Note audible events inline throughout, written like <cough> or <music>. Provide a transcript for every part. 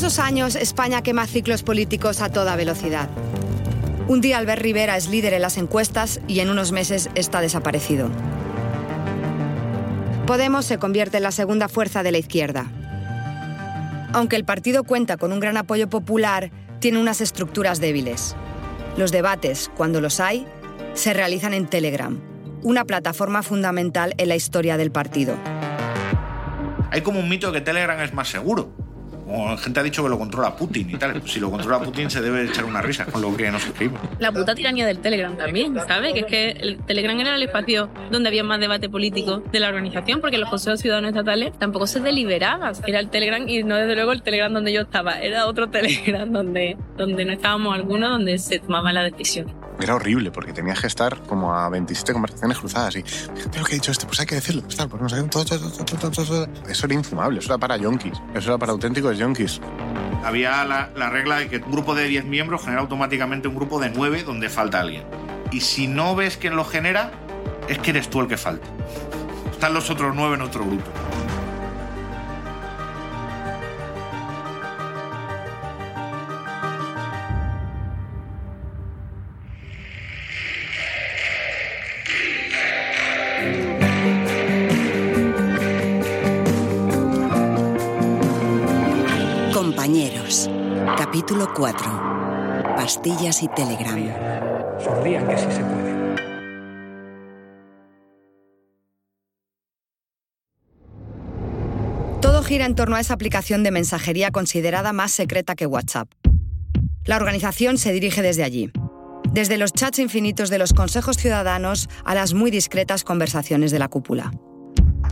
esos años, España quema ciclos políticos a toda velocidad. Un día Albert Rivera es líder en las encuestas y en unos meses está desaparecido. Podemos se convierte en la segunda fuerza de la izquierda. Aunque el partido cuenta con un gran apoyo popular, tiene unas estructuras débiles. Los debates, cuando los hay, se realizan en Telegram, una plataforma fundamental en la historia del partido. Hay como un mito que Telegram es más seguro. Como gente ha dicho que lo controla Putin y tal. Si lo controla Putin se debe echar una risa con lo que nos escribe. La puta tiranía del Telegram también, ¿sabes? Que es que el Telegram era el espacio donde había más debate político de la organización, porque los consejos ciudadanos estatales tampoco se deliberaban. Era el Telegram y no desde luego el Telegram donde yo estaba, era otro <laughs> Telegram donde, donde no estábamos algunos, donde se tomaba la decisión era horrible porque tenías que estar como a 27 conversaciones cruzadas y fíjate lo que ha dicho este, pues hay que decirlo, pues tal, pues no sé, todo, todo, todo, Eso era infumable, eso era para yonkis, eso era para auténticos yonkis. Había la, la regla de que un grupo de 10 miembros genera automáticamente un grupo de 9 donde falta alguien. Y si no ves quién lo genera, es que eres tú el que falta. Están los otros 9 en otro grupo. Capítulo 4. Pastillas y Telegram. Que sí se puede. Todo gira en torno a esa aplicación de mensajería considerada más secreta que WhatsApp. La organización se dirige desde allí, desde los chats infinitos de los consejos ciudadanos a las muy discretas conversaciones de la cúpula.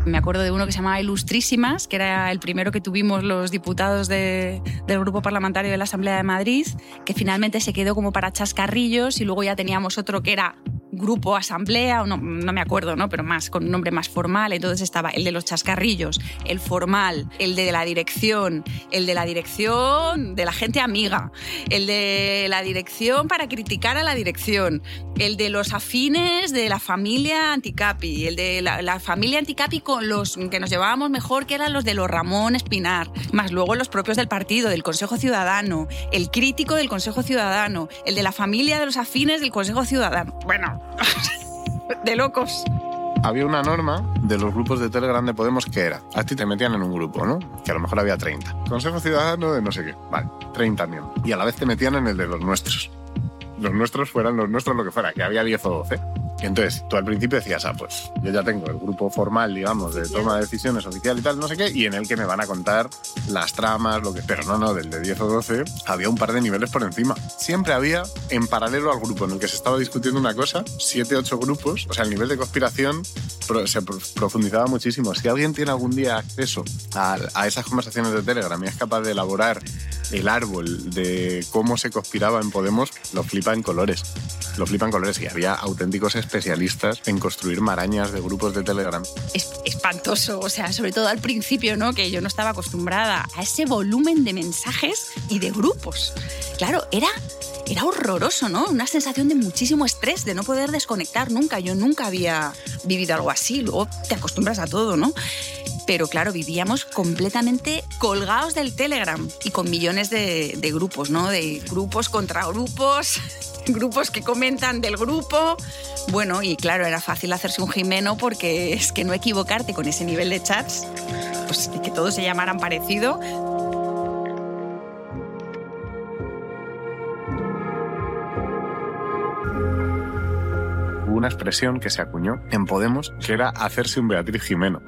Me acuerdo de uno que se llamaba Ilustrísimas, que era el primero que tuvimos los diputados de- del Grupo Parlamentario de la Asamblea de Madrid, que finalmente se quedó como para chascarrillos y luego ya teníamos otro que era Grupo Asamblea, no, no me acuerdo, ¿no? pero más con un nombre más formal. Entonces estaba el de los chascarrillos, el formal, el de la dirección, el de la dirección de la gente amiga, el de la dirección para criticar a la dirección, el de los afines de la familia Anticapi, el de la, familia Anticapi con los que nos llevábamos mejor, que eran los de los Ramón Espinar, más luego los propios del partido, del Consejo Ciudadano, el crítico del Consejo Ciudadano, el de la familia de los afines del Consejo Ciudadano. Bueno, <laughs> de locos. Había una norma de los grupos de Telegram de Podemos que era, a ti te metían en un grupo, ¿no? Que a lo mejor había 30. Consejo Ciudadano de no sé qué, vale, 30 miembros. Y a la vez te metían en el de los nuestros. Los nuestros fueran los nuestros lo que fuera, que había 10 o 12. Entonces tú al principio decías, ah, pues yo ya tengo el grupo formal, digamos, de toma de decisiones oficial y tal, no sé qué, y en el que me van a contar las tramas, lo que... Pero no, no, del de 10 o 12 había un par de niveles por encima. Siempre había, en paralelo al grupo en el que se estaba discutiendo una cosa, 7, 8 grupos, o sea, el nivel de conspiración se pro- profundizaba muchísimo. Si alguien tiene algún día acceso a, a esas conversaciones de Telegram y es capaz de elaborar el árbol de cómo se conspiraba en Podemos, lo flipa en colores. Lo flipa en colores. Y había auténticos especialistas en construir marañas de grupos de Telegram. es espantoso, o sea, sobre todo al principio, ¿no? Que yo no estaba acostumbrada a ese volumen de mensajes y de grupos. Claro, era, era horroroso, ¿no? Una sensación de muchísimo estrés, de no poder desconectar nunca. Yo nunca había vivido algo así, luego te acostumbras a todo, ¿no? Pero claro, vivíamos completamente colgados del Telegram y con millones de, grupos, ¿no? De grupos contra grupos, <laughs> grupos que comentan del grupo. Bueno, y claro, era fácil hacerse un Jimeno porque es que no equivocarte con ese nivel de chats, pues que todos se llamaran parecido. Una expresión que se acuñó en Podemos que era hacerse un Beatriz Jimeno.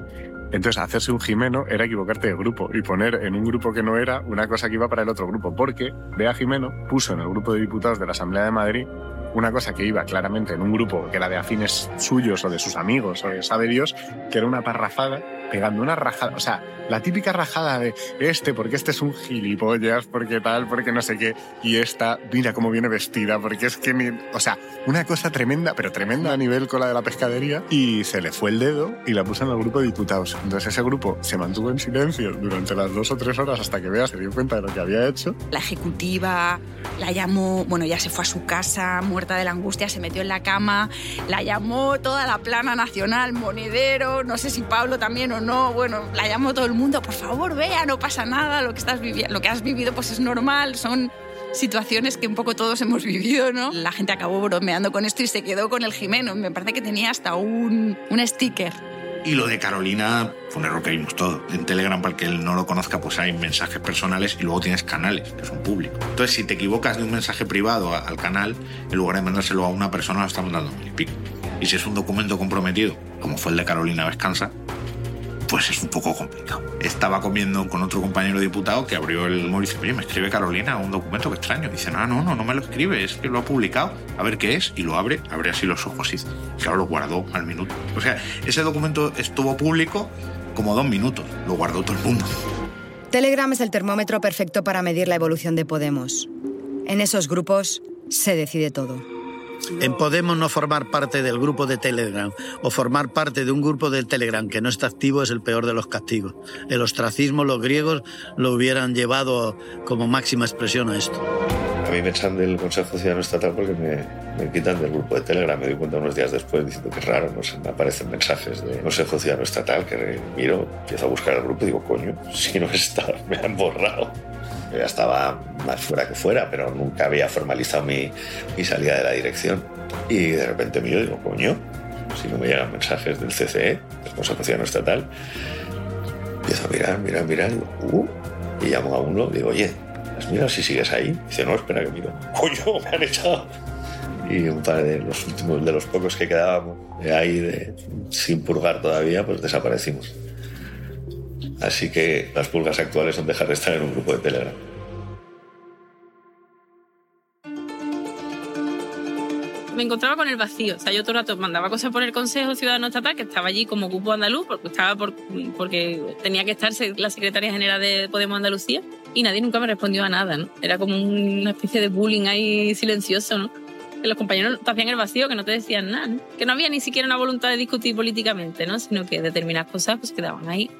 Entonces, hacerse un Jimeno era equivocarte de grupo y poner en un grupo que no era una cosa que iba para el otro grupo, porque Bea Jimeno puso en el grupo de diputados de la Asamblea de Madrid una cosa que iba claramente en un grupo que era de afines suyos o de sus amigos o de sabe Dios, que era una parrafada pegando una rajada, o sea, la típica rajada de este, porque este es un gilipollas, porque tal, porque no sé qué, y esta, mira cómo viene vestida, porque es que, o sea, una cosa tremenda, pero tremenda a nivel cola de la pescadería, y se le fue el dedo y la puso en el grupo de diputados. Entonces ese grupo se mantuvo en silencio durante las dos o tres horas hasta que Bea se dio cuenta de lo que había hecho. La ejecutiva la llamó, bueno, ya se fue a su casa, muerta de la angustia, se metió en la cama, la llamó toda la plana nacional, monedero, no sé si Pablo también o no, bueno, la llamó todo el mundo, por favor, vea, no pasa nada, lo que, estás lo que has vivido pues es normal, son situaciones que un poco todos hemos vivido, ¿no? La gente acabó bromeando con esto y se quedó con el Jimeno. Me parece que tenía hasta un, sticker. Y lo de Carolina fue un error que vimos todo. En Telegram, para el que no lo conozca, pues hay mensajes personales y luego tienes canales, que son públicos. Entonces, si te equivocas de un mensaje privado al canal, en lugar de mandárselo a una persona, lo estás mandando a mil y pico. Y si es un documento comprometido, como fue el de Carolina Vescanza, pues es un poco complicado. Estaba comiendo con otro compañero diputado que abrió el móvil y dice, oye, me escribe Carolina un documento que extraño. dice, no, no, no, no me lo escribe, es que lo ha publicado. A ver qué es. Y lo abre, abre así los ojos y claro, lo guardó al minuto. O sea, ese documento estuvo público como dos minutos. Lo guardó todo el mundo. Telegram es el termómetro perfecto para medir la evolución de Podemos. En esos grupos se decide todo. En Podemos no formar parte del grupo de Telegram o formar parte de un grupo de Telegram que no está activo es el peor de los castigos. El ostracismo los griegos lo hubieran llevado como máxima expresión a esto. A mí me echan del Consejo Ciudadano Estatal porque me, quitan del grupo de Telegram. Me doy cuenta unos días después diciendo que es raro, no sé, me aparecen mensajes del Consejo Ciudadano Estatal que miro, empiezo a buscar el grupo y digo, coño, si no está, <laughs> me han borrado. Yo ya estaba más fuera que fuera, pero nunca había formalizado mi, mi salida de la dirección. Y de repente y digo, coño, si no me llegan mensajes del CCE, del Consejo Ciudadano Estatal, empiezo a mirar, mirar, mirar, y, digo, uh, y llamo a uno, digo, oye, ¿has mirado si sigues ahí? dice, no, espera que miro. <laughs> Coño, me han echado. Y un par de los últimos, de los pocos que quedábamos ahí de, sin purgar todavía, pues desaparecimos. Así que las pulgas actuales son dejar de estar en un grupo de Telegram. me encontraba con el vacío. O sea, yo todo el rato mandaba cosas por el Consejo Ciudadano Estatal, que estaba allí como grupo andaluz, porque, estaba por, porque tenía que estar la secretaria general de Podemos Andalucía, y nadie nunca me respondió a nada, ¿no? Era como una especie de bullying ahí silencioso, ¿no? Que los compañeros te hacían el vacío, que no te decían nada, ¿no? Que no había ni siquiera una voluntad de discutir políticamente, ¿no? Sino que determinadas cosas pues quedaban ahí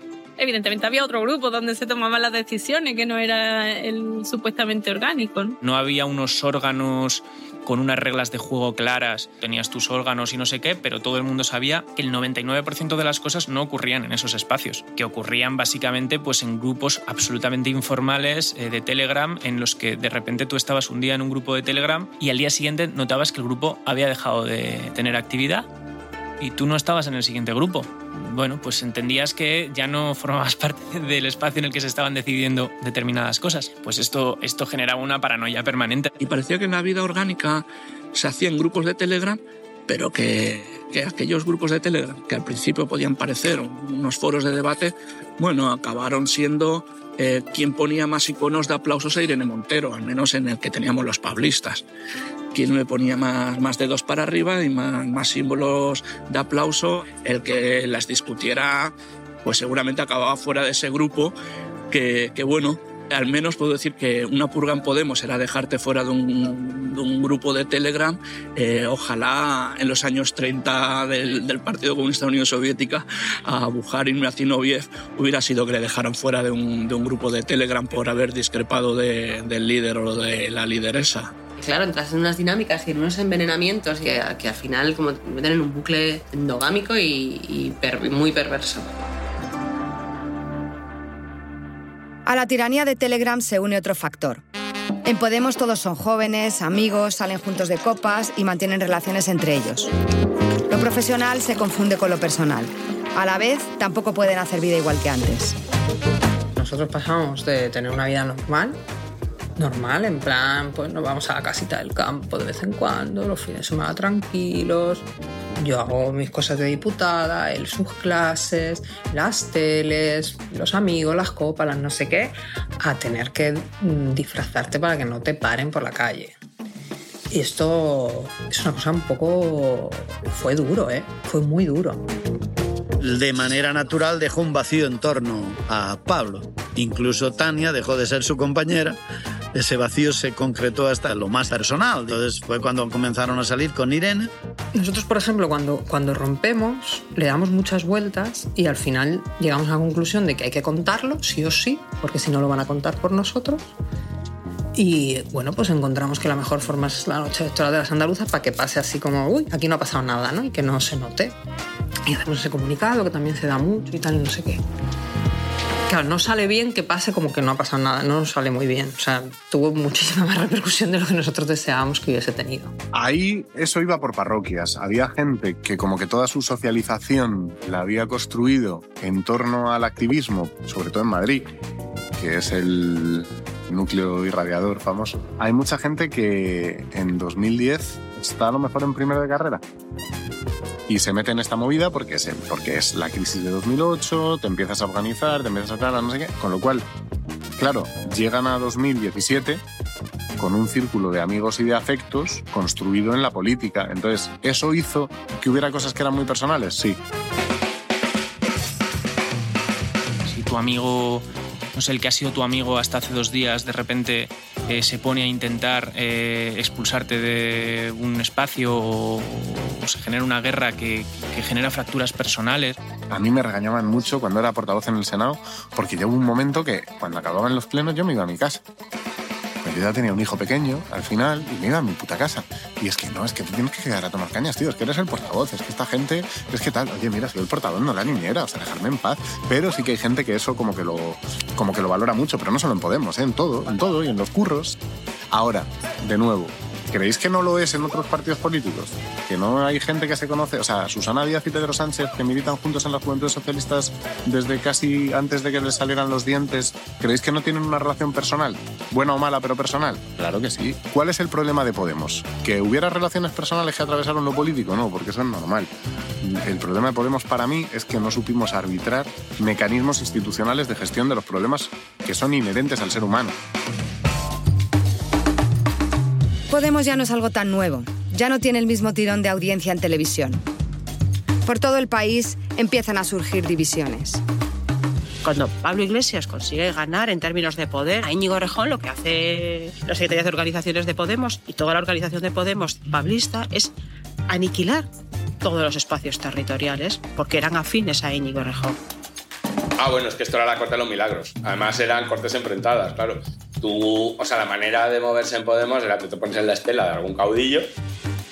evidentemente había otro grupo donde se tomaban las decisiones que no era el supuestamente orgánico. ¿no? había unos órganos con unas reglas de juego claras, tenías tus órganos y no sé qué, pero todo el mundo sabía que el 99% de las cosas no ocurrían en esos espacios, que ocurrían básicamente pues en grupos absolutamente informales eh, de Telegram en los que de repente tú estabas un día en un grupo de Telegram y al día siguiente notabas que el grupo había dejado de tener actividad y tú no estabas en el siguiente grupo. Bueno, pues entendías que ya no formabas <laughs> parte del espacio en el que se estaban decidiendo determinadas cosas. Pues esto, esto generaba una paranoia permanente. Y parecía que en la vida orgánica se hacían grupos de Telegram, pero que, que aquellos grupos de Telegram, que al principio podían parecer unos foros de debate, bueno, acabaron siendo eh, quien ponía más iconos de aplausos a Irene Montero, al menos en el que teníamos los pablistas. Quien le ponía más, más dedos para arriba y más, más símbolos de aplauso, el que las discutiera, pues seguramente acababa fuera de ese grupo que, que bueno, al menos puedo decir que una purga en Podemos era dejarte fuera de un, de un grupo de Telegram. Eh, ojalá en los años 30 del, del, Partido Comunista de la Unión Soviética a Bujarin Zinoviev hubiera sido que le dejaran fuera de un, de un grupo de Telegram por haber discrepado de, del líder o de la lideresa. Claro, entras en unas dinámicas y en unos envenenamientos que, que al final como te meten en un bucle endogámico y, y per, muy perverso. A la tiranía de Telegram se une otro factor. En Podemos todos son jóvenes, amigos, salen juntos de copas y mantienen relaciones entre ellos. Lo profesional se confunde con lo personal. A la vez, tampoco pueden hacer vida igual que antes. Nosotros pasamos de tener una vida normal, normal, en plan, pues nos vamos a la casita del campo de vez en cuando, los fines de semana tranquilos. Yo hago mis cosas de diputada, él sus clases, las teles, los amigos, las copas, las no sé qué, a tener que disfrazarte para que no te paren por la calle. Y esto es una cosa un poco... fue duro, ¿eh? Fue muy duro de manera natural dejó un vacío en torno a Pablo. Incluso Tania dejó de ser su compañera. Ese vacío se concretó hasta lo más personal. Entonces fue cuando comenzaron a salir con Irene. Nosotros, por ejemplo, cuando, cuando rompemos, le damos muchas vueltas y al final llegamos a la conclusión de que hay que contarlo, sí o sí, porque si no lo van a contar por nosotros. Y bueno, pues encontramos que la mejor forma es la noche electoral de las andaluzas para que pase así como, uy, aquí no ha pasado nada, ¿no? Y que no se note. Y hacemos ese comunicado que también se da mucho y tal, no sé qué. Claro, no sale bien que pase como que no ha pasado nada, no sale muy bien. O sea, tuvo muchísima más <laughs> repercusión de lo que nosotros deseábamos que hubiese tenido. Ahí eso iba por parroquias. Había gente que como que toda su socialización la había construido en torno al activismo, sobre todo en Madrid, que es el núcleo irradiador famoso. Hay mucha gente que en 2010 está a lo mejor en primero de carrera y se mete en esta movida porque es, porque es la crisis de 2008, te empiezas a organizar, te empiezas a tal, no sé qué, con lo cual, claro, llegan a 2017 con un círculo de amigos y de afectos construido en la política. Entonces, ¿eso hizo que hubiera cosas que eran muy personales? Sí. Si tu amigo no sé, el que ha sido tu amigo hasta hace dos días, de repente se pone a intentar eh, expulsarte de un espacio o, se genera una guerra que, que, genera fracturas personales. A mí me regañaban mucho cuando era portavoz en el Senado, porque llegó un momento que cuando acababan los plenos yo me iba a mi casa. Yo ya tenía un hijo pequeño al final y me iba a mi puta casa. Y es que no, es que tú tienes que quedar a tomar cañas, tío. Es que eres el portavoz, es que esta gente, es que tal, oye, mira, soy el portavoz, no la niñera, o sea, dejarme en paz. Pero sí que hay gente que eso como que lo, como que lo valora mucho, pero no solo en Podemos, ¿eh? en todo, en todo y en los curros. Ahora, de nuevo, ¿Creéis que no lo es en otros partidos políticos? Que no hay gente que se conoce. O sea, Susana Díaz y Pedro Sánchez, que militan juntos en las Juventudes Socialistas desde casi antes de que les salieran los dientes, ¿creéis que no tienen una relación personal? Buena o mala, pero personal. Claro que sí. ¿Cuál es el problema de Podemos? ¿Que hubiera relaciones personales que atravesaron lo político? No, porque eso es normal. El problema de Podemos para mí es que no supimos arbitrar mecanismos institucionales de gestión de los problemas que son inherentes al ser humano. Podemos ya no es algo tan nuevo, ya no tiene el mismo tirón de audiencia en televisión. Por todo el país empiezan a surgir divisiones. Cuando Pablo Iglesias consigue ganar en términos de poder, a Íñigo Rejón lo que hace la Secretaría de Organizaciones de Podemos y toda la organización de Podemos pablista es aniquilar todos los espacios territoriales porque eran afines a Íñigo Rejón. Ah, bueno, es que esto era la corte de los milagros. Además eran cortes enfrentadas, claro. Tú, o sea, la manera de moverse en Podemos era que te pones en la estela de algún caudillo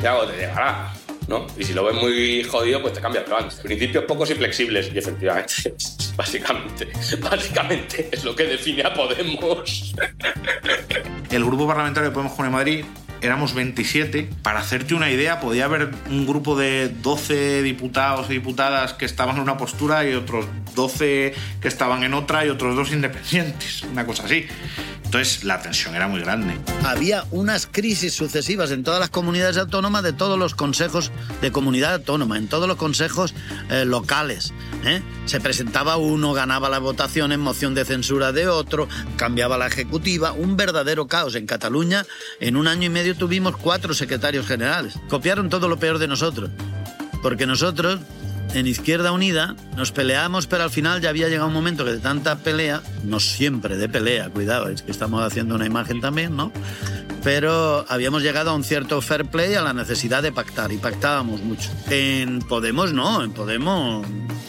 y algo te llegará, ¿no? Y si lo ves muy jodido, pues te cambia el plan. Principios pocos y flexibles, y efectivamente, <laughs> básicamente, básicamente es lo que define a Podemos. El grupo parlamentario de Podemos con Madrid éramos 27. Para hacerte una idea, podía haber un grupo de 12 diputados y diputadas que estaban en una postura y otros 12 que estaban en otra y otros dos independientes, una cosa así. Entonces la tensión era muy grande. Había unas crisis sucesivas en todas las comunidades autónomas de todos los consejos de comunidad autónoma, en todos los consejos eh, locales. ¿eh? Se presentaba uno, ganaba la votación en moción de censura de otro, cambiaba la ejecutiva, un verdadero caos. En Cataluña, en un año y medio tuvimos cuatro secretarios generales. Copiaron todo lo peor de nosotros. Porque nosotros en Izquierda Unida nos peleamos, pero al final ya había llegado un momento que de tanta pelea, no siempre de pelea, cuidado, es que estamos haciendo una imagen también, ¿no? Pero habíamos llegado a un cierto fair play, a la necesidad de pactar, y pactábamos mucho. En Podemos no, en Podemos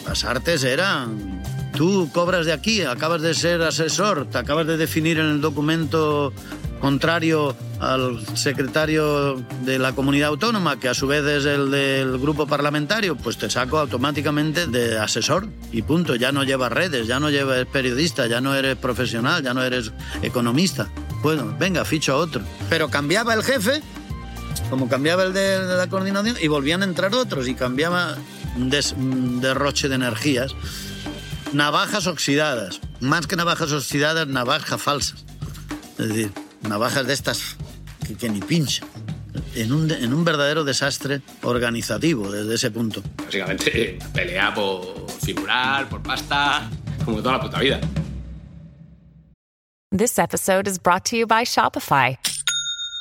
las artes eran... Tú cobras de aquí, acabas de ser asesor, te acabas de definir en el documento contrario al secretario de la comunidad autónoma, que a su vez es el del grupo parlamentario, pues te saco automáticamente de asesor y punto. Ya no llevas redes, ya no llevas periodista, ya no eres profesional, ya no eres economista. Bueno, venga, ficho a otro. Pero cambiaba el jefe, como cambiaba el de, la coordinación, y volvían a entrar otros y cambiaba derroche de energías. Navajas oxidadas, más que navajas oxidadas, navajas falsas. Es decir, navajas de estas que, que ni pinchan. En un, en un, verdadero desastre organizativo desde ese punto. Básicamente, pelea por figurar, por pasta, como toda la puta vida. This episode is brought to you by Shopify.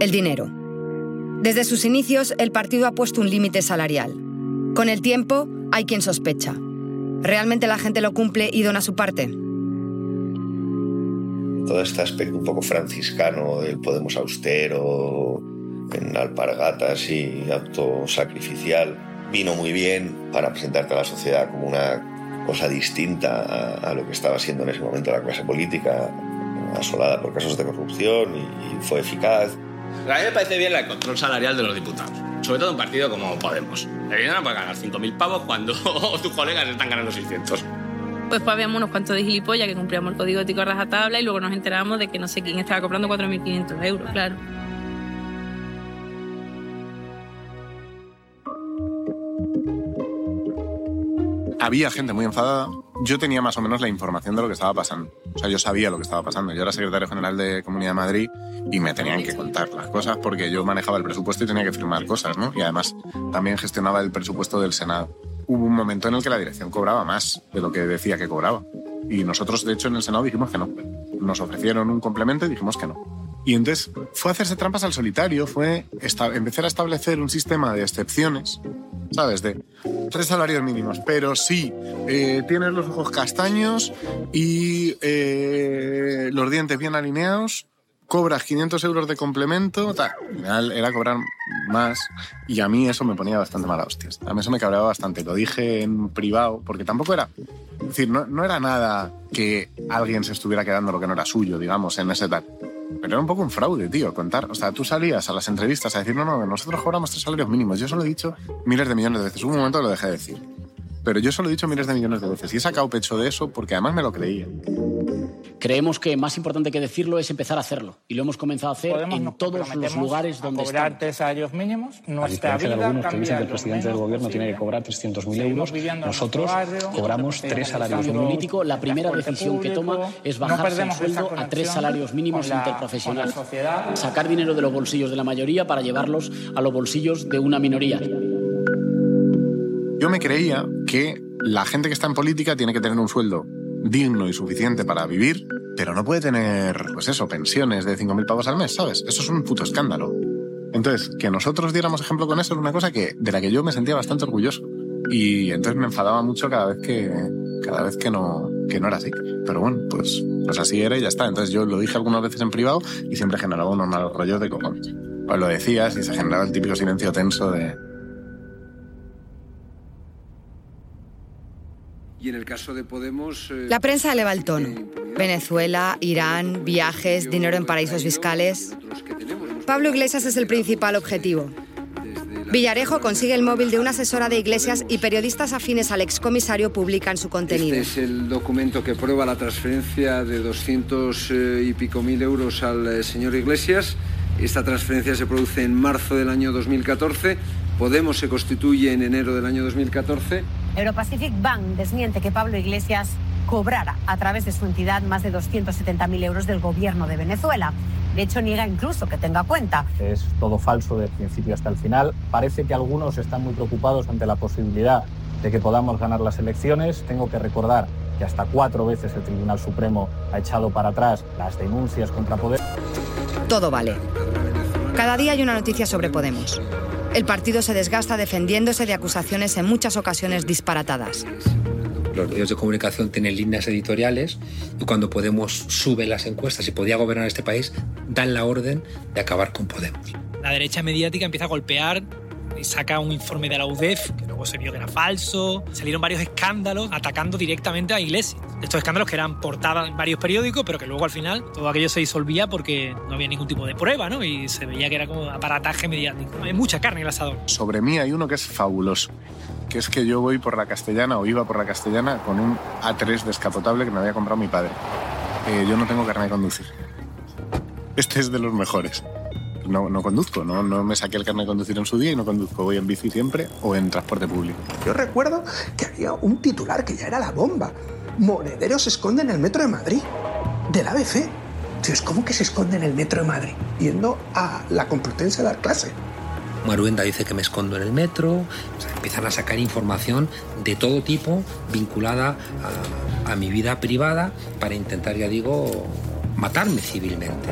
el dinero. Desde sus inicios, el partido ha puesto un límite salarial. Con el tiempo, hay quien sospecha. ¿Realmente la gente lo cumple y dona su parte? Todo este aspecto un poco franciscano del Podemos austero, en alpargatas y autosacrificial, vino muy bien para presentarte a la sociedad como una cosa distinta a, lo que estaba siendo en ese momento la clase política, asolada por casos de corrupción y fue eficaz. A mí me parece bien el control salarial de los diputados. Sobre todo un partido como Podemos. Le no puede ganar 5.000 pavos cuando <laughs> tus colegas están ganando 600. Pues, pues habíamos unos cuantos de gilipollas que cumplíamos el código ético a rajatabla y luego nos enterábamos de que no sé quién estaba cobrando 4.500 euros, claro. Había gente muy enfadada. Yo tenía más o menos la información de lo que estaba pasando. O sea, yo sabía lo que estaba pasando. Yo era secretario general de Comunidad de Madrid y me tenían que contar las cosas porque yo manejaba el presupuesto y tenía que firmar cosas, ¿no? Y además también gestionaba el presupuesto del Senado. Hubo un momento en el que la dirección cobraba más de lo que decía que cobraba. Y nosotros, de hecho, en el Senado dijimos que no. Nos ofrecieron un complemento y dijimos que no. Y entonces fue hacerse trampas al solitario, fue empezar a establecer un sistema de excepciones, ¿sabes? De tres salarios mínimos, pero sí, eh, tienes los ojos castaños y eh, los dientes bien alineados, cobras 500 euros de complemento, era cobrar más y a mí eso me ponía bastante mala hostias. A mí eso me cabreaba bastante. Lo dije en privado porque tampoco era... Es decir, no, no era nada que alguien se estuviera quedando lo que no era suyo, digamos, en ese tal. Pero era un poco un fraude, tío, contar. O sea, tú salías a las entrevistas a decir, no, no, nosotros cobramos tres salarios mínimos. Yo eso lo he dicho miles de millones de veces. Un momento lo dejé de decir. Pero yo solo he dicho miles de millones de veces. Y he sacado pecho de eso porque además me lo creía. Creemos que más importante que decirlo es empezar a hacerlo. Y lo hemos comenzado a hacer Podemos en todos los lugares donde a cobrar estamos. tres salarios mínimos. A Nuestra de vida algunos que dicen que el presidente del gobierno tiene que cobrar 300.000 Seguimos euros, nosotros barrio, cobramos tres salarios mínimos. político, la primera decisión que toma es no bajarse el sueldo a tres salarios mínimos la- interprofesionales. Sacar dinero de los bolsillos de la mayoría para llevarlos a los bolsillos de una minoría. Yo me creía que la gente que está en política tiene que tener un sueldo digno y suficiente para vivir, pero no puede tener, pues eso, pensiones de 5.000 pavos al mes, ¿sabes? Eso es un puto escándalo. Entonces, que nosotros diéramos ejemplo con eso era una cosa que, de la que yo me sentía bastante orgulloso. Y entonces me enfadaba mucho cada vez que, cada vez que no, que no era así. Pero bueno, pues, pues así era y ya está. Entonces yo lo dije algunas veces en privado y siempre generaba unos malos rollos de cojones. Pues lo decías y se generaba el típico silencio tenso de, Y en el caso de Podemos... eh, La prensa eleva el tono. Venezuela, Irán, viajes, dinero en paraísos fiscales. Pablo Iglesias es el principal objetivo. Villarejo consigue el móvil de una asesora de Iglesias y periodistas afines al excomisario publican su contenido. Este es el documento que prueba la transferencia de 200 eh, y pico mil euros al eh, señor Iglesias. Esta transferencia se produce en marzo del año 2014. Podemos se constituye en enero del año 2014. Europacific Bank desmiente que Pablo Iglesias cobrara a través de su entidad más de 270.000 euros del gobierno de Venezuela. De hecho, niega incluso que tenga cuenta. Es todo falso del principio hasta el final. Parece que algunos están muy preocupados ante la posibilidad de que podamos ganar las elecciones. Tengo que recordar que hasta cuatro veces el Tribunal Supremo ha echado para atrás las denuncias contra Podemos. Todo vale. Cada día hay una noticia sobre Podemos. El partido se desgasta defendiéndose de acusaciones en muchas ocasiones disparatadas. Los medios de comunicación tienen líneas editoriales y cuando Podemos sube las encuestas y podía gobernar este país, dan la orden de acabar con Podemos. La derecha mediática empieza a golpear y saca un informe de la UDEF, que se vio que era falso. Salieron varios escándalos atacando directamente a Iglesias. Estos escándalos que eran portadas en varios periódicos, pero que luego al final todo aquello se disolvía porque no había ningún tipo de prueba, ¿no? Y se veía que era como aparataje mediático. Hay mucha carne en el asador. Sobre mí hay uno que es fabuloso, que es que yo voy por la castellana o iba por la castellana con un A3 descapotable que me había comprado mi padre. Eh, yo no tengo carne de conducir. Este es de los mejores. No, no conduzco, no, no me saqué el carne de conducir en su día y no conduzco. Voy en bici siempre o en transporte público. Yo recuerdo que había un titular que ya era la bomba. Monedero se esconde en el metro de Madrid. Del ABC. Tío, es como que se esconde en el metro de Madrid, yendo a la Complutense a dar clase. Maruenda dice que me escondo en el metro, o sea, empiezan a sacar información de todo tipo vinculada a, a mi vida privada para intentar, ya digo, matarme civilmente.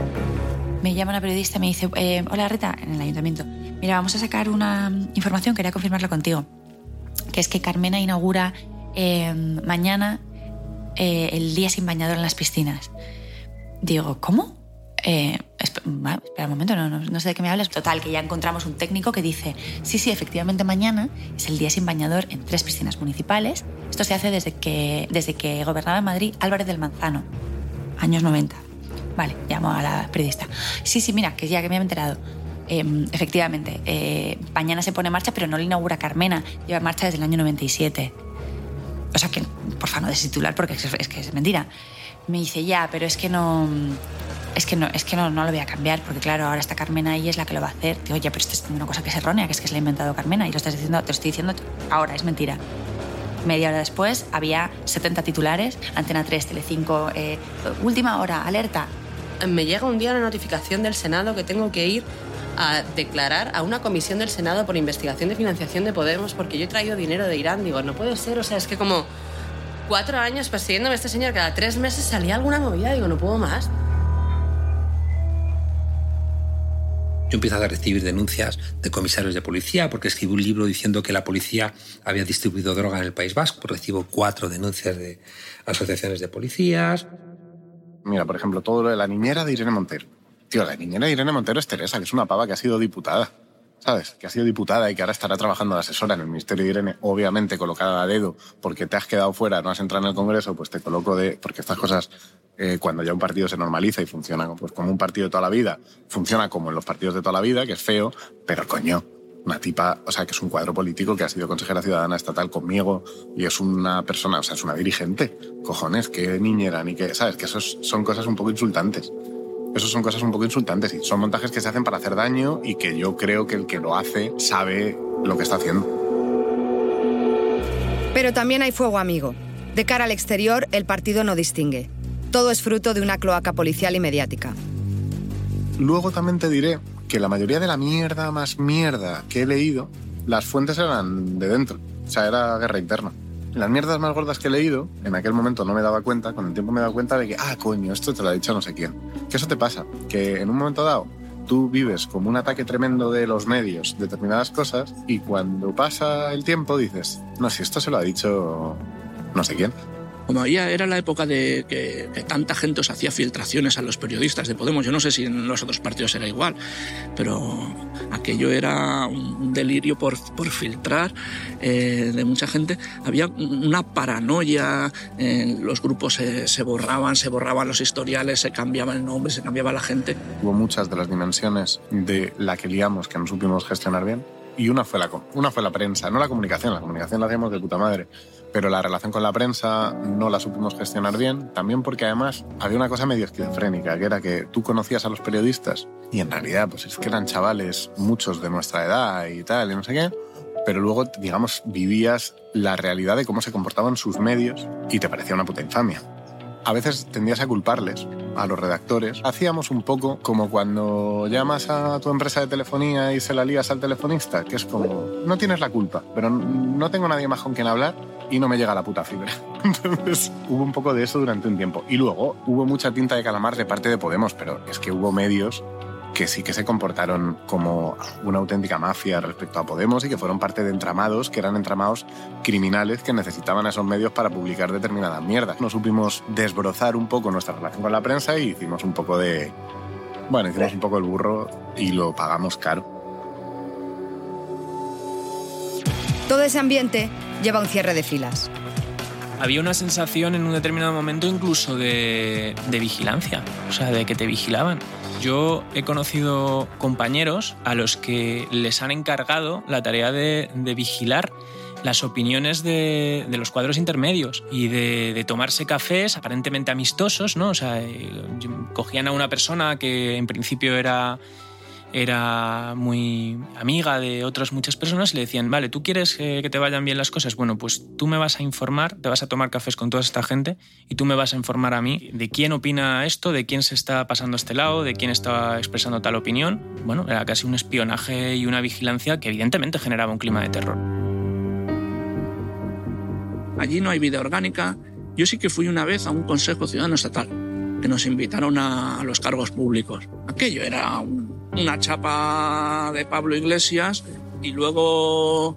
Me llama una periodista y me dice, eh, hola Rita, en el ayuntamiento, mira, vamos a sacar una información, quería confirmarla contigo, que es que Carmena inaugura eh, mañana eh, el día sin bañador en las piscinas. Digo, ¿cómo? Eh, espera un momento, no sé de qué me hablas. Total, que ya encontramos un técnico que dice, sí, sí, efectivamente mañana es el día sin bañador en tres piscinas municipales. Esto se hace desde que, desde que gobernaba en Madrid Álvarez del Manzano, años 90. Vale, llamo a la periodista. Sí, sí, mira, que ya que me he enterado. Eh, efectivamente, eh, mañana se pone en marcha, pero no lo inaugura Carmena, lleva en marcha desde el año 97. O sea que, por favor, no titular porque es, es que es mentira. Me dice, ya, pero es que no. Es que, no, es que no, no lo voy a cambiar, porque claro, ahora está Carmena y es la que lo va a hacer. Digo, ya, pero esto es una cosa que es errónea, que es que se la ha inventado Carmena y lo estás diciendo, te lo estoy diciendo ahora, es mentira. Media hora después había 70 titulares, Antena 3, Telecinco, eh, última hora, alerta. Me llega un día una notificación del Senado que tengo que ir a declarar a una comisión del Senado por investigación de financiación de Podemos porque yo he traído dinero de Irán. Digo, no puede ser, o sea, es que como cuatro años persiguiéndome este señor, cada tres meses salía alguna movida, digo, no puedo más. Yo empiezo a recibir denuncias de comisarios de policía porque escribí un libro diciendo que la policía había distribuido droga en el País Vasco. Recibo cuatro denuncias de asociaciones de policías. Mira, por ejemplo, todo lo de la niñera de Irene Montero. Tío, la niñera de Irene Montero es Teresa, que es una pava que ha sido diputada. ¿Sabes? Que ha sido diputada y que ahora estará trabajando de asesora en el Ministerio de Irene, obviamente colocada a dedo, porque te has quedado fuera, no has entrado en el Congreso, pues te coloco de. Porque estas cosas, eh, cuando ya un partido se normaliza y funciona pues, como un partido de toda la vida, funciona como en los partidos de toda la vida, que es feo, pero coño, una tipa, o sea, que es un cuadro político que ha sido consejera ciudadana estatal conmigo y es una persona, o sea, es una dirigente. Cojones, qué niñera, ni qué, ¿sabes? Que eso es- son cosas un poco insultantes. Eso son cosas un poco insultantes y son montajes que se hacen para hacer daño y que yo creo que el que lo hace sabe lo que está haciendo. Pero también hay fuego amigo. De cara al exterior, el partido no distingue. Todo es fruto de una cloaca policial y mediática. Luego también te diré que la mayoría de la mierda más mierda que he leído, las fuentes eran de dentro. O sea, era guerra interna. Las mierdas más gordas que he leído, en aquel momento no me daba cuenta, con el tiempo me he dado cuenta de que, ah, coño, esto te lo ha dicho no sé quién. Que eso te pasa, que en un momento dado tú vives como un ataque tremendo de los medios, determinadas cosas, y cuando pasa el tiempo dices, no, si esto se lo ha dicho no sé quién. Como ya era la época de que, tanta gente os hacía filtraciones a los periodistas de Podemos, yo no sé si en los otros partidos era igual, pero aquello era un delirio por, por filtrar eh, de mucha gente. Había una paranoia, eh, los grupos se, se borraban, se borraban los historiales, se cambiaba el nombre, se cambiaba la gente. Hubo muchas de las dimensiones de la que liamos que no supimos gestionar bien. Y una fue, la, una fue la prensa, no la comunicación. La comunicación la hacíamos de puta madre. Pero la relación con la prensa no la supimos gestionar bien. También porque además había una cosa medio esquizofrénica, que era que tú conocías a los periodistas y en realidad pues es que eran chavales, muchos de nuestra edad y tal, y no sé qué. Pero luego, digamos, vivías la realidad de cómo se comportaban sus medios y te parecía una puta infamia a veces tendías a culparles a los redactores. Hacíamos un poco como cuando llamas a tu empresa de telefonía y se la lías al telefonista, que es como, no tienes la culpa, pero no tengo nadie más con quien hablar y no me llega la puta fibra. <laughs> Entonces hubo un poco de eso durante un tiempo. Y luego hubo mucha tinta de calamar de parte de Podemos, pero es que hubo medios que sí que se comportaron como una auténtica mafia respecto a Podemos y que fueron parte de entramados que eran entramados criminales que necesitaban esos medios para publicar determinadas mierdas. Nos supimos desbrozar un poco nuestra relación con la prensa y hicimos un poco de... Bueno, hicimos un poco el burro y lo pagamos caro. Todo ese ambiente lleva un cierre de filas. Había una sensación en un determinado momento incluso de, vigilancia, o sea, de que te vigilaban. Yo he conocido compañeros a los que les han encargado la tarea de, vigilar las opiniones de, de los cuadros intermedios y de, de tomarse cafés aparentemente amistosos, ¿no? O sea, eh, cogían a una persona que en principio era era muy amiga de otras muchas personas y le decían, vale, ¿tú quieres eh, que te vayan bien las cosas? Bueno, pues tú me vas a informar, te vas a tomar cafés con toda esta gente y tú me vas a informar a mí de quién opina esto, de quién se está pasando a este lado, de quién está expresando tal opinión. Bueno, era casi un espionaje y una vigilancia que evidentemente generaba un clima de terror. Allí no hay vida orgánica. Yo sí que fui una vez a un Consejo Ciudadano Estatal que nos invitaron a, los cargos públicos. Aquello era un- una chapa de Pablo Iglesias y luego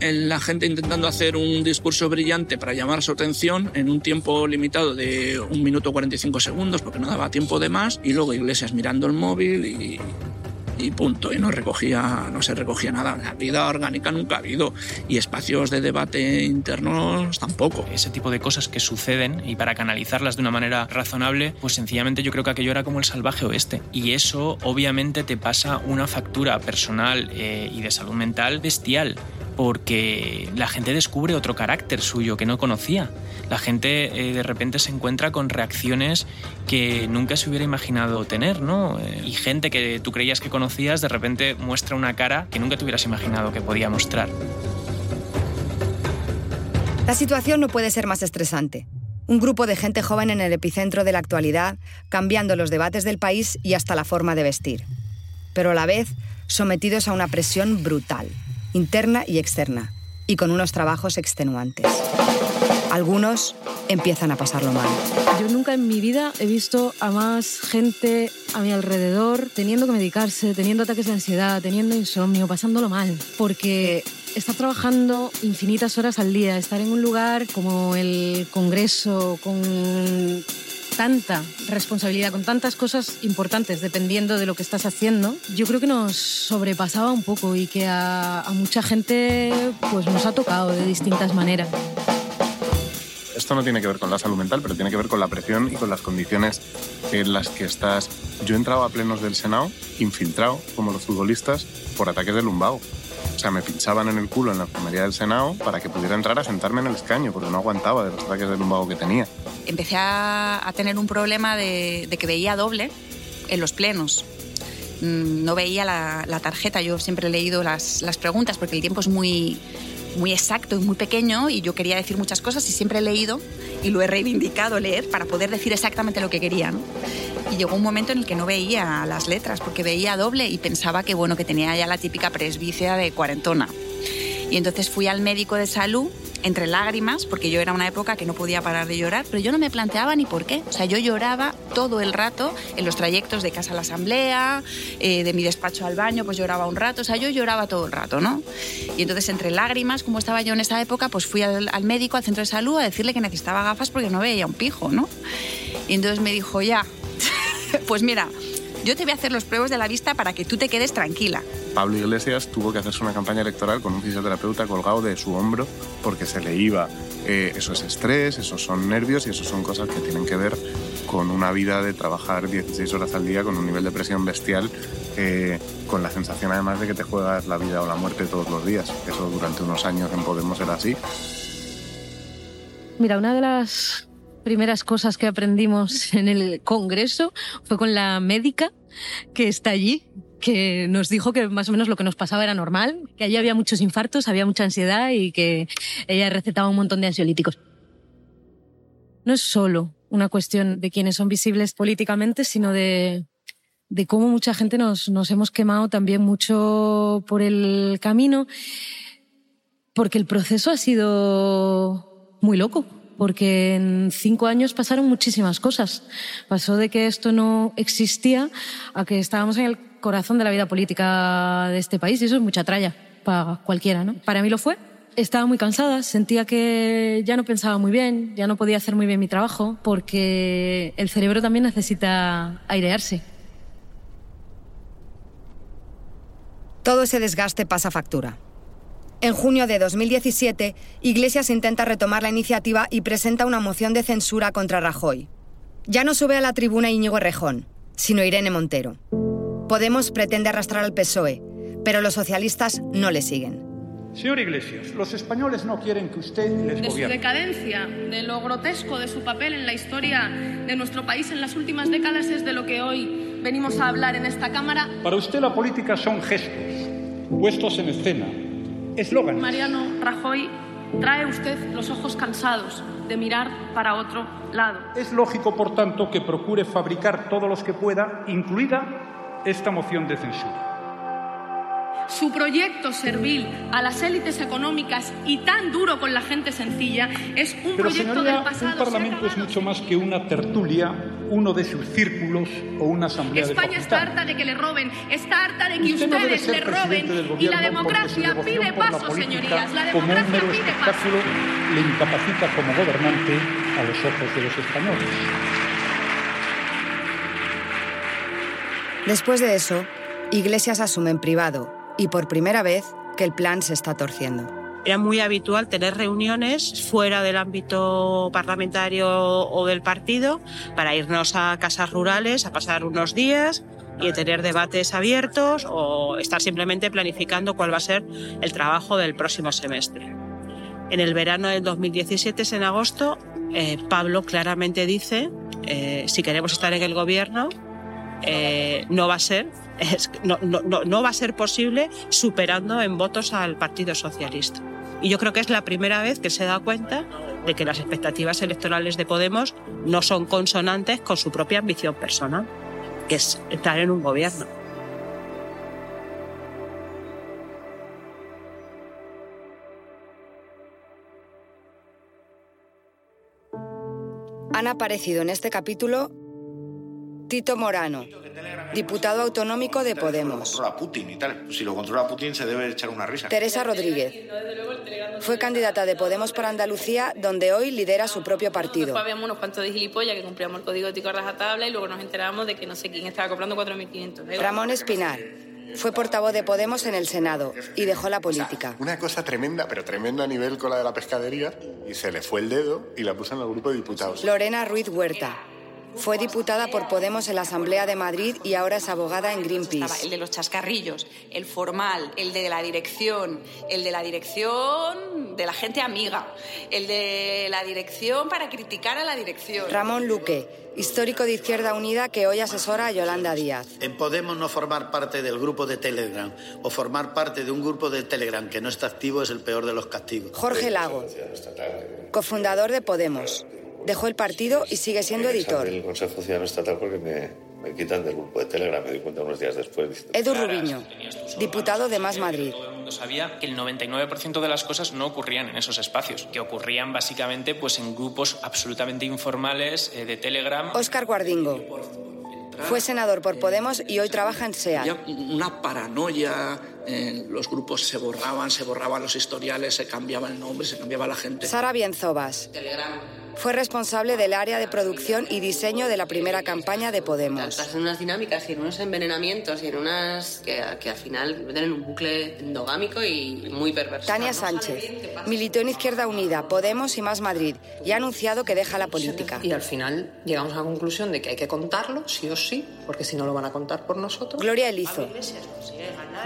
el- la gente intentando hacer un discurso brillante para llamar su atención en un tiempo limitado de un minuto 45 segundos porque no daba tiempo de más y luego Iglesias mirando el móvil y, y punto y no se recogía nada la vida orgánica nunca ha habido y espacios de debate internos tampoco ese tipo de cosas que suceden y para canalizarlas de una manera razonable, pues sencillamente yo creo que aquello era como el salvaje oeste. Y eso obviamente te pasa una factura personal eh, y de salud mental bestial. Porque la gente descubre otro carácter suyo que no conocía. La gente eh, de repente se encuentra con reacciones que nunca se hubiera imaginado tener, ¿no? Eh, y gente que tú creías que conocías de repente muestra una cara que nunca te hubieras imaginado que podía mostrar. La situación no puede ser más estresante. Un grupo de gente joven en el epicentro de la actualidad, cambiando los debates del país y hasta la forma de vestir. Pero a la vez, sometidos a una presión brutal, interna y externa, y con unos trabajos extenuantes. Algunos empiezan a pasarlo mal. Yo nunca en mi vida he visto a más gente a mi alrededor teniendo que medicarse, teniendo ataques de ansiedad, teniendo insomnio, pasándolo mal. Porque estar trabajando infinitas horas al día, estar en un lugar como el Congreso, con tanta responsabilidad, con tantas cosas importantes dependiendo de lo que estás haciendo, yo creo que nos sobrepasaba un poco y que a, a mucha gente pues nos ha tocado de distintas maneras. Esto no tiene que ver con la salud mental, pero tiene que ver con la presión y con las condiciones en las que estás. Yo entraba a plenos del Senado, infiltrado, como los futbolistas, por ataques de lumbago. O sea, me pinchaban en el culo en la enfermería del Senado para que pudiera entrar a sentarme en el escaño, porque no aguantaba de los ataques de lumbago que tenía. Empecé a, tener un problema de, de que veía doble en los plenos. Mm, No veía la, la tarjeta, yo siempre he leído las, las preguntas porque el tiempo es muy, muy exacto y muy pequeño y yo quería decir muchas cosas y siempre he leído y lo he reivindicado leer para poder decir exactamente lo que quería. ¿no? Y llegó un momento en el que no veía las letras porque veía doble y pensaba que bueno que tenía ya la típica presbicia de cuarentona. Y entonces fui al médico de salud entre lágrimas, porque yo era una época que no podía parar de llorar, pero yo no me planteaba ni por qué. O sea, yo lloraba todo el rato en los trayectos de casa a la asamblea, eh, de mi despacho al baño, pues lloraba un rato. O sea, yo lloraba todo el rato, ¿no? Y entonces, entre lágrimas, como estaba yo en esa época, pues fui al, al médico, al centro de salud, a decirle que necesitaba gafas porque no veía un pijo, ¿no? Y entonces me dijo, ya, <laughs> pues mira, yo te voy a hacer los pruebas de la vista para que tú te quedes tranquila. Pablo Iglesias tuvo que hacerse una campaña electoral con un fisioterapeuta colgado de su hombro porque se le iba. Eh, eso es estrés, esos son nervios y eso son cosas que tienen que ver con una vida de trabajar 16 horas al día con un nivel de presión bestial, eh, con la sensación además de que te juegas la vida o la muerte todos los días. Eso durante unos años en Podemos era así. Mira, una de las primeras cosas que aprendimos <laughs> en el Congreso fue con la médica que está allí, que nos dijo que más o menos lo que nos pasaba era normal, que allí había muchos infartos, había mucha ansiedad y que ella recetaba un montón de ansiolíticos. No es solo una cuestión de quienes son visibles políticamente, sino de, de cómo mucha gente nos, nos hemos quemado también mucho por el camino, porque el proceso ha sido muy loco porque en cinco años pasaron muchísimas cosas. Pasó de que esto no existía a que estábamos en el corazón de la vida política de este país y eso es mucha tralla para cualquiera, ¿no? Para mí lo fue. Estaba muy cansada, sentía que ya no pensaba muy bien, ya no podía hacer muy bien mi trabajo porque el cerebro también necesita airearse. Todo ese desgaste pasa factura. En junio de 2017, Iglesias intenta retomar la iniciativa y presenta una moción de censura contra Rajoy. Ya no sube a la tribuna Íñigo Rejón, sino Irene Montero. Podemos pretende arrastrar al PSOE, pero los socialistas no le siguen. Señor Iglesias, los españoles no quieren que usted les de su gobierne. decadencia, de lo grotesco de su papel en la historia de nuestro país en las últimas décadas es de lo que hoy venimos a hablar en esta Cámara. Para usted la política son gestos, puestos en escena, eslóganes. Mariano Rajoy, trae usted los ojos cansados de mirar para otro lado. Es lógico, por tanto, que procure fabricar todos los que pueda, incluida esta moción de censura. Su proyecto servil a las élites económicas y tan duro con la gente sencilla es un Pero proyecto señoría, del pasado. un parlamento es mucho más que una tertulia, uno de sus círculos o una asamblea España de está harta de que le roben, está harta de que Usted ustedes le roben y la democracia pide la paso, política, señorías. La como un democracia mero pide paso. le incapacita como gobernante a los ojos de los españoles. Después de eso, Iglesias asume en privado, y por primera vez, que el plan se está torciendo. Era muy habitual tener reuniones fuera del ámbito parlamentario o del partido para irnos a casas rurales a pasar unos días y tener debates abiertos o estar simplemente planificando cuál va a ser el trabajo del próximo semestre. En el verano del 2017, es en agosto, eh, Pablo claramente dice, eh, si queremos estar en el gobierno, eh, no va a ser no va a ser posible superando en votos al Partido Socialista. Y yo creo que es la primera vez que se da cuenta de que las expectativas electorales de Podemos no son consonantes con su propia ambición personal, que es estar en un gobierno. Han aparecido en este capítulo Tito Morano, diputado autonómico de Podemos. Putin y tal. Si lo controla Putin se debe echar una risa. Teresa Rodríguez. Fue candidata de Podemos por Andalucía, donde hoy lidera su propio partido. Después habíamos unos cuantos de gilipollas que cumplíamos el código ético a rajatabla y luego nos enterábamos de que no sé quién estaba comprando 4.500 euros. Ramón Espinar. Fue portavoz de Podemos en el Senado y dejó la política. Una cosa tremenda, pero tremenda a nivel con la de la pescadería, y se le fue el dedo y la puso en el grupo de diputados. Lorena Ruiz Huerta. Fue diputada por Podemos en la Asamblea de Madrid y ahora es abogada en Greenpeace. El de los chascarrillos, el formal, el de la dirección, el de la dirección de la gente amiga, el de la dirección para criticar a la dirección. Ramón Luque, histórico de Izquierda Unida que hoy asesora a Yolanda Díaz. En Podemos no formar parte del grupo de Telegram o formar parte de un grupo de Telegram que no está activo es el peor de los castigos. Jorge Lago, cofundador de Podemos. Dejó el partido y sigue siendo editor. del Consejo Ciudadano Estatal porque me, me quitan del grupo de Telegram. Me di cuenta unos días después. Edu Rubiño, diputado de Más Madrid. Todo el mundo sabía que el 99% de las cosas no ocurrían en esos espacios, que ocurrían básicamente pues en grupos absolutamente informales eh, de Telegram. Óscar Guardingo. Fue senador por Podemos y hoy trabaja en. Había una paranoia, eh, los grupos se borraban, se borraban los historiales, se cambiaba el nombre, se cambiaba la gente. Sara Bienzobas. Fue responsable del área de producción y diseño de la primera campaña de Podemos. Estás en unas dinámicas y en unos envenenamientos y en unas que, que al final meten en un bucle endogámico y muy perverso. Tania Sánchez. Militó en Izquierda Unida, Podemos y Más Madrid y ha anunciado que deja la política. Y al final llegamos a la conclusión de que hay que contarlo, sí o sí, porque si no lo van a contar por nosotros. Gloria Elizo,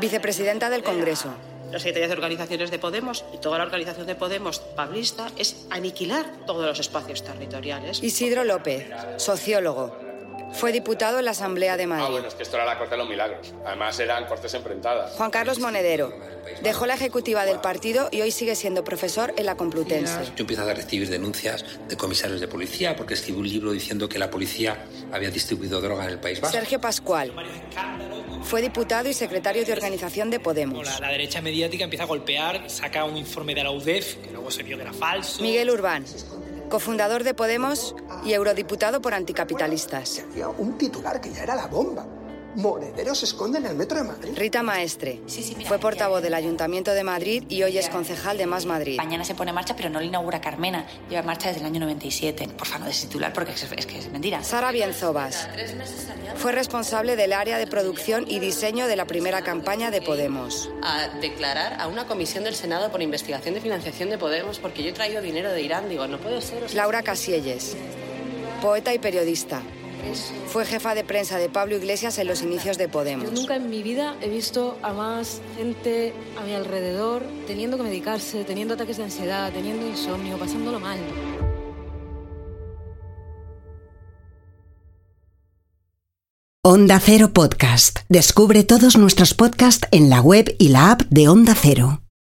vicepresidenta del Congreso. Las secretarías de organizaciones de Podemos y toda la organización de Podemos pablista es aniquilar todos los espacios territoriales. Isidro López, sociólogo. Fue diputado en la Asamblea de Ah, Madrid. bueno, es que esto era la corte de los milagros. Además eran cortes enfrentadas. Juan Carlos Monedero. Dejó la ejecutiva del partido y hoy sigue siendo profesor en la Complutense. Yo empiezo a recibir denuncias de comisarios de policía porque escribí un libro diciendo que la policía había distribuido droga en el País Vasco. Sergio Pascual. Fue diputado y secretario de organización de Podemos. La, la derecha mediática empieza a golpear, saca un informe de la UDEF, que luego se vio que era falso. Miguel Urbán, cofundador de Podemos y eurodiputado por anticapitalistas. Había un titular que ya era la bomba. Monedero se esconde en el metro de Madrid. Rita Maestre. Fue portavoz del Ayuntamiento de Madrid y hoy es concejal de Más Madrid. Mañana se pone en marcha, pero no lo inaugura Carmena. Lleva en marcha desde el año 97. Por favor, no des titular porque es, es que es mentira. Sara Bienzobas. Fue responsable del área de producción y diseño de la primera campaña de Podemos. A declarar a una comisión del Senado por investigación de financiación de Podemos porque yo he traído dinero de Irán. Digo, no puede ser. o sea, Laura Casielles. Poeta y periodista. Fue jefa de prensa de Pablo Iglesias en los inicios de Yo Podemos. nunca en mi vida he visto a más gente a mi alrededor teniendo que medicarse, teniendo ataques de ansiedad, teniendo insomnio, pasándolo mal. Onda Cero Podcast. Descubre todos nuestros podcasts en la web y la app de Onda Cero.